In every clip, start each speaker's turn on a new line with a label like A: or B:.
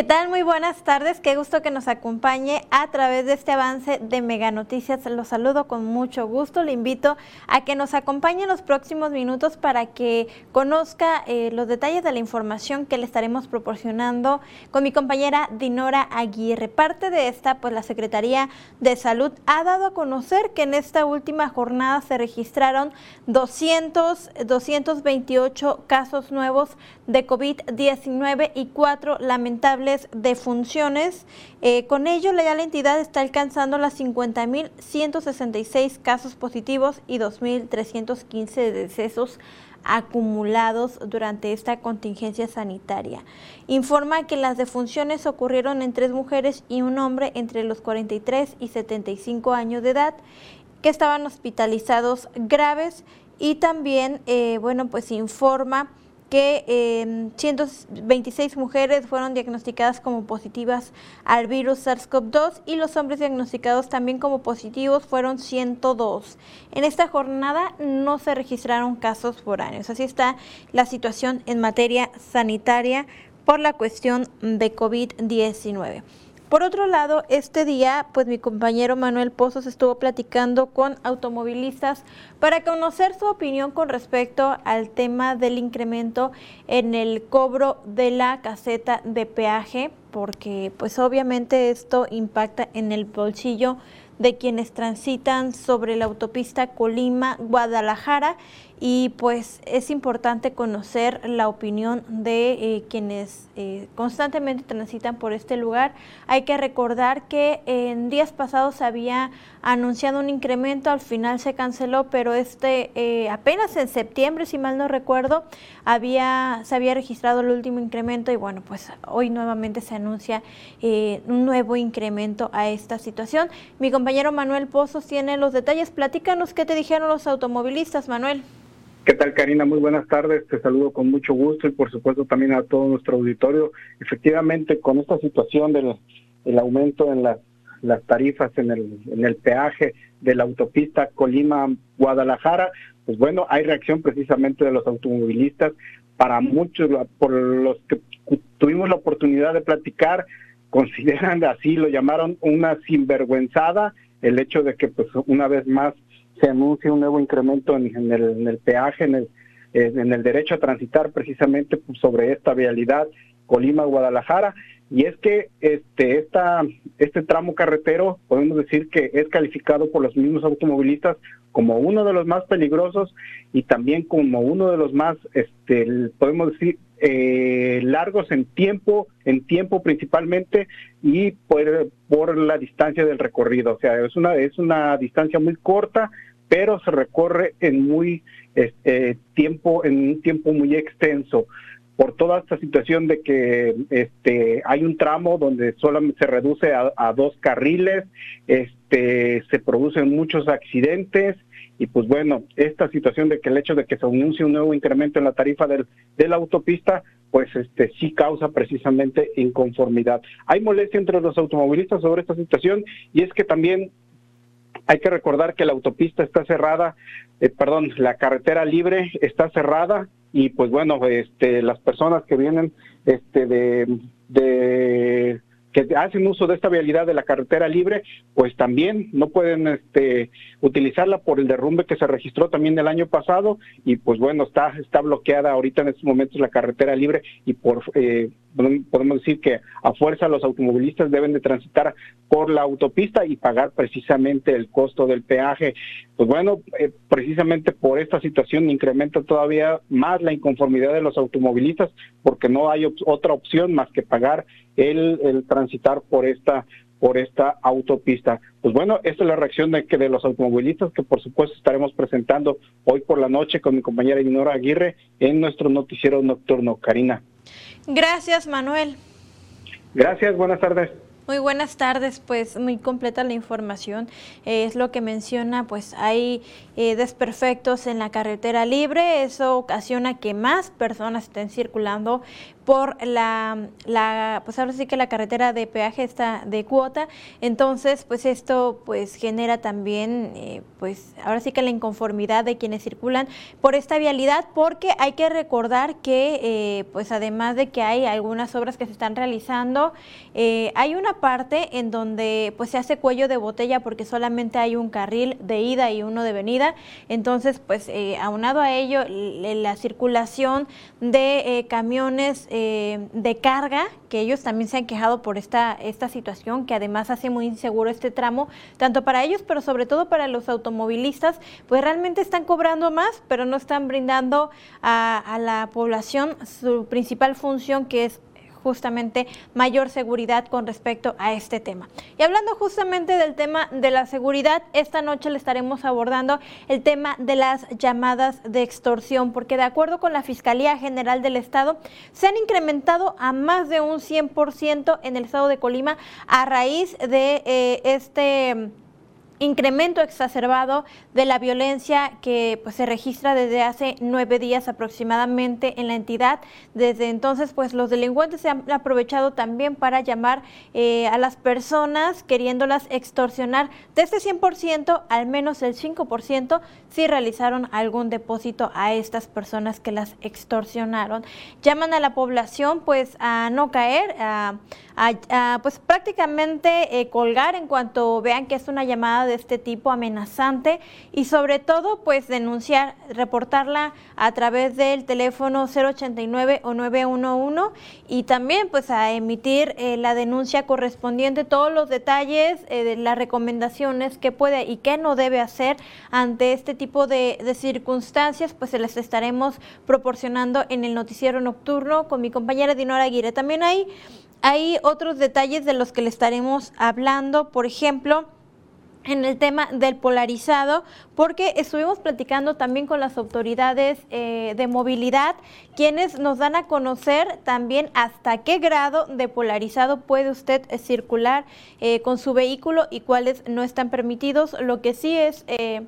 A: ¿Qué tal? Muy buenas tardes. Qué gusto que nos acompañe a través de este avance de Mega Noticias. Los saludo con mucho gusto. Le invito a que nos acompañe en los próximos minutos para que conozca eh, los detalles de la información que le estaremos proporcionando con mi compañera Dinora Aguirre. Parte de esta, pues la Secretaría de Salud ha dado a conocer que en esta última jornada se registraron 200, 228 casos nuevos de COVID-19 y cuatro lamentables de funciones. Eh, con ello, la entidad está alcanzando las 50.166 casos positivos y 2.315 decesos acumulados durante esta contingencia sanitaria. Informa que las defunciones ocurrieron en tres mujeres y un hombre entre los 43 y 75 años de edad que estaban hospitalizados graves y también, eh, bueno, pues informa que 126 em, mujeres fueron diagnosticadas como positivas al virus SARS-CoV-2 y los hombres diagnosticados también como positivos fueron 102. En esta jornada no se registraron casos foráneos. Así está la situación en materia sanitaria por la cuestión de COVID-19. Por otro lado, este día, pues mi compañero Manuel Pozos estuvo platicando con automovilistas para conocer su opinión con respecto al tema del incremento en el cobro de la caseta de peaje, porque pues obviamente esto impacta en el bolsillo de quienes transitan sobre la autopista Colima-Guadalajara y pues es importante conocer la opinión de eh, quienes eh, constantemente transitan por este lugar. Hay que recordar que en días pasados había anunciado un incremento, al final se canceló, pero este eh, apenas en septiembre, si mal no recuerdo, había se había registrado el último incremento y bueno, pues hoy nuevamente se anuncia un nuevo incremento a esta situación. Mi Manuel Pozos tiene los detalles. Platícanos qué te dijeron los automovilistas, Manuel.
B: ¿Qué tal, Karina? Muy buenas tardes. Te saludo con mucho gusto y, por supuesto, también a todo nuestro auditorio. Efectivamente, con esta situación del el aumento en las, tarifas en el, en el peaje de la autopista Colima-Guadalajara, pues bueno, hay reacción precisamente de los automovilistas. Para muchos, por los que tuvimos la oportunidad de platicar, consideran así, lo llamaron una sinvergüenzada, el hecho de que, pues, una vez más, se anuncia un nuevo incremento en, el, peaje, en el, en el derecho a transitar precisamente pues, sobre esta vialidad Colima-Guadalajara. Y es que este, esta, este tramo carretero, podemos decir que es calificado por los mismos automovilistas como uno de los más peligrosos y también como uno de los más, este, podemos decir, eh, largos en tiempo, en tiempo principalmente y por, por la distancia del recorrido. O sea, es una, es una distancia muy corta, pero se recorre en muy este, tiempo, en un tiempo muy extenso por toda esta situación de que este hay un tramo donde solamente se reduce a, dos carriles, este se producen muchos accidentes y pues bueno, esta situación de que el hecho de que se anuncie un nuevo incremento en la tarifa del, de la autopista, pues este sí causa precisamente inconformidad. Hay molestia entre los automovilistas sobre esta situación y es que también hay que recordar que la autopista está cerrada, eh, perdón, la carretera libre está cerrada y pues bueno, este, las personas que vienen este, de, de que hacen uso de esta vialidad de la carretera libre, pues también no pueden este, utilizarla por el derrumbe que se registró también el año pasado y pues bueno, está, está bloqueada ahorita en estos momentos la carretera libre y por eh, podemos decir que a fuerza los automovilistas deben de transitar por la autopista y pagar precisamente el costo del peaje. Pues bueno, eh, precisamente por esta situación incrementa todavía más la inconformidad de los automovilistas porque no hay otra opción más que pagar el, el transitar por esta por esta autopista. Pues bueno, esta es la reacción de, que de los automovilistas que por supuesto estaremos presentando hoy por la noche con mi compañera Dinora Aguirre en nuestro noticiero nocturno. Karina.
A: Gracias, Manuel.
B: Gracias, buenas tardes.
A: Muy buenas tardes, pues muy completa la información. Eh, es lo que menciona, pues hay eh, desperfectos en la carretera libre, eso ocasiona que más personas estén circulando por la, la, pues ahora sí que la carretera de peaje está de cuota, entonces pues esto pues genera también eh, pues ahora sí que la inconformidad de quienes circulan por esta vialidad porque hay que recordar que eh, pues además de que hay algunas obras que se están realizando, eh, hay una parte en donde pues se hace cuello de botella porque solamente hay un carril de ida y uno de venida, entonces pues aunado a ello la circulación de camiones eh, de carga, que ellos también se han quejado por esta, esta situación, que además hace muy inseguro este tramo, tanto para ellos, pero sobre todo para los automovilistas, pues realmente están cobrando más, pero no están brindando a la población su principal función, que es justamente mayor seguridad con respecto a este tema. Y hablando justamente del tema de la seguridad, esta noche le estaremos abordando el tema de las llamadas de extorsión, porque de acuerdo con la Fiscalía General del Estado, se han incrementado a más de un 100% en el estado de Colima a raíz de eh, este incremento exacerbado de la violencia que pues, se registra desde hace nueve días aproximadamente en la entidad. Desde entonces, pues los delincuentes se han aprovechado también para llamar eh, a las personas queriéndolas extorsionar. De este 100%, al menos el 5% sí realizaron algún depósito a estas personas que las extorsionaron. Llaman a la población pues a no caer, a, pues prácticamente eh, colgar en cuanto vean que es una llamada de este tipo amenazante y sobre todo pues denunciar, reportarla a través del teléfono 089 o 911 y también pues a emitir eh, la denuncia correspondiente, todos los detalles, eh, de las recomendaciones que puede y qué no debe hacer ante este tipo de, de circunstancias, pues se les estaremos proporcionando en el noticiero nocturno con mi compañera Dinora Aguirre. También hay, hay otros detalles de los que le estaremos hablando, por ejemplo, en el tema del polarizado, porque estuvimos platicando también con las autoridades eh, de movilidad, quienes nos dan a conocer también hasta qué grado de polarizado puede usted eh, circular eh, con su vehículo y cuáles no están permitidos. Lo que sí es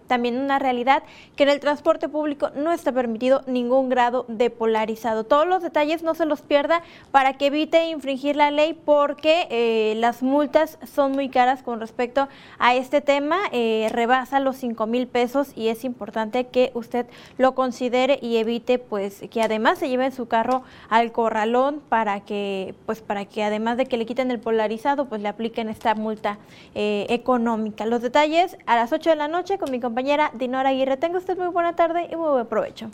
A: también una realidad que en el transporte público no está permitido ningún grado de polarizado. Todos los detalles no se los pierda para que evite infringir la ley porque las multas son muy caras con respecto a este tema, rebasa los 5 mil pesos y es importante que usted lo considere y evite pues que además se lleve su carro al corralón para que pues para que además de que le quiten el polarizado pues le apliquen esta multa eh, económica. Los detalles a las 8 de la noche con mi compañera Dinora Aguirre. Tenga usted muy buena tarde y muy buen provecho.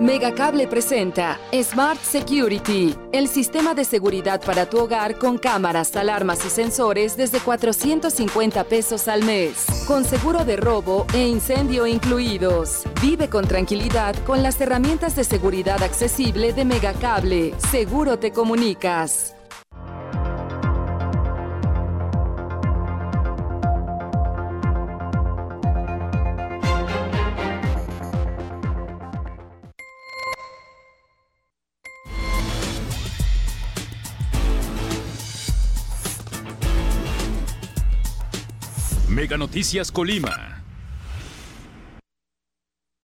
C: Megacable presenta Smart Security, el sistema de seguridad para tu hogar con cámaras, alarmas y sensores desde 450 pesos al mes, con seguro de robo e incendio incluidos. Vive con tranquilidad con las herramientas de seguridad accesible de Megacable. Seguro te comunicas.
D: Mega Noticias Colima.